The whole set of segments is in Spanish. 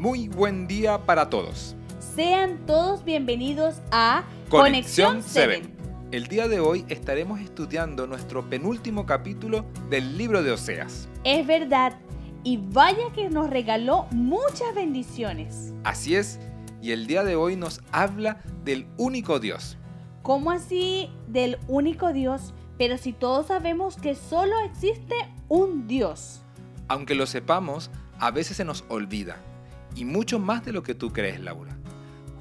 Muy buen día para todos. Sean todos bienvenidos a Conexión 7. El día de hoy estaremos estudiando nuestro penúltimo capítulo del libro de Oseas. Es verdad, y vaya que nos regaló muchas bendiciones. Así es, y el día de hoy nos habla del único Dios. ¿Cómo así del único Dios? Pero si todos sabemos que solo existe un Dios. Aunque lo sepamos, a veces se nos olvida. Y mucho más de lo que tú crees, Laura.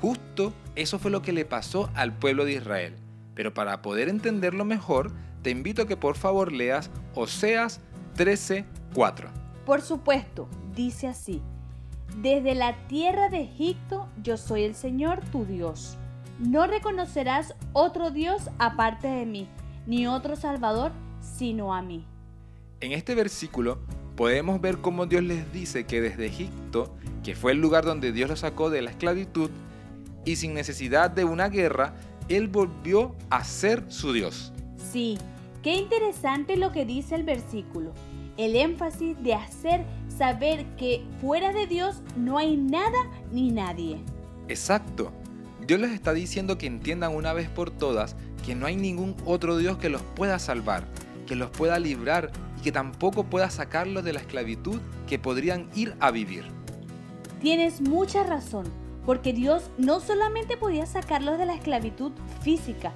Justo eso fue lo que le pasó al pueblo de Israel. Pero para poder entenderlo mejor, te invito a que por favor leas Oseas 13:4. Por supuesto, dice así. Desde la tierra de Egipto yo soy el Señor tu Dios. No reconocerás otro Dios aparte de mí ni otro Salvador sino a mí. En este versículo podemos ver cómo Dios les dice que desde Egipto, que fue el lugar donde Dios los sacó de la esclavitud, y sin necesidad de una guerra, Él volvió a ser su Dios. Sí, qué interesante lo que dice el versículo. El énfasis de hacer saber que fuera de Dios no hay nada ni nadie. Exacto. Dios les está diciendo que entiendan una vez por todas que no hay ningún otro Dios que los pueda salvar, que los pueda librar y que tampoco pueda sacarlos de la esclavitud que podrían ir a vivir. Tienes mucha razón, porque Dios no solamente podía sacarlos de la esclavitud física,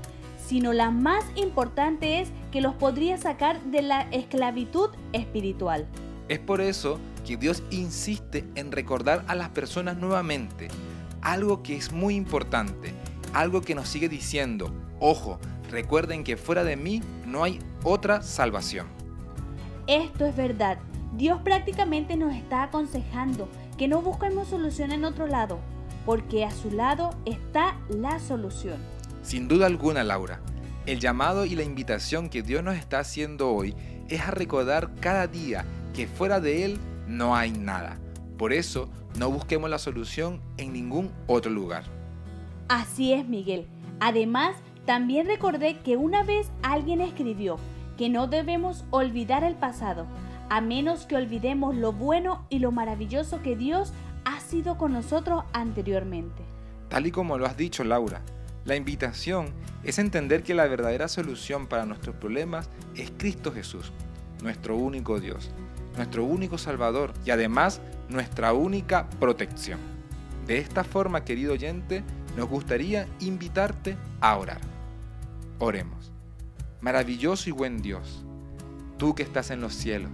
sino la más importante es que los podría sacar de la esclavitud espiritual. Es por eso que Dios insiste en recordar a las personas nuevamente algo que es muy importante, algo que nos sigue diciendo, ojo, recuerden que fuera de mí no hay otra salvación. Esto es verdad. Dios prácticamente nos está aconsejando que no busquemos solución en otro lado, porque a su lado está la solución. Sin duda alguna, Laura, el llamado y la invitación que Dios nos está haciendo hoy es a recordar cada día que fuera de Él no hay nada. Por eso, no busquemos la solución en ningún otro lugar. Así es, Miguel. Además, también recordé que una vez alguien escribió que no debemos olvidar el pasado, a menos que olvidemos lo bueno y lo maravilloso que Dios ha sido con nosotros anteriormente. Tal y como lo has dicho, Laura, la invitación es entender que la verdadera solución para nuestros problemas es Cristo Jesús, nuestro único Dios, nuestro único Salvador y además nuestra única protección. De esta forma, querido oyente, nos gustaría invitarte a orar. Oremos. Maravilloso y buen Dios, tú que estás en los cielos,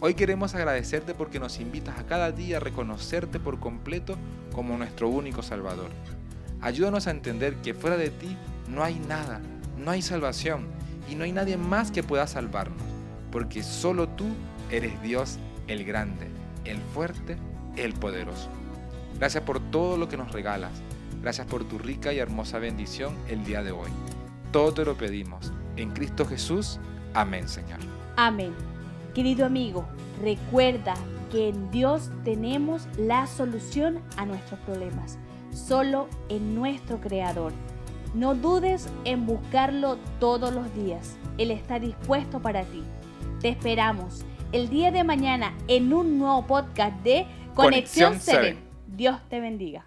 hoy queremos agradecerte porque nos invitas a cada día a reconocerte por completo como nuestro único Salvador. Ayúdanos a entender que fuera de ti no hay nada, no hay salvación y no hay nadie más que pueda salvarnos, porque solo tú eres Dios el grande, el fuerte, el poderoso. Gracias por todo lo que nos regalas. Gracias por tu rica y hermosa bendición el día de hoy. Todo te lo pedimos. En Cristo Jesús. Amén, Señor. Amén. Querido amigo, recuerda que en Dios tenemos la solución a nuestros problemas. Solo en nuestro Creador. No dudes en buscarlo todos los días. Él está dispuesto para ti. Te esperamos el día de mañana en un nuevo podcast de Conexión, 7. Dios te bendiga.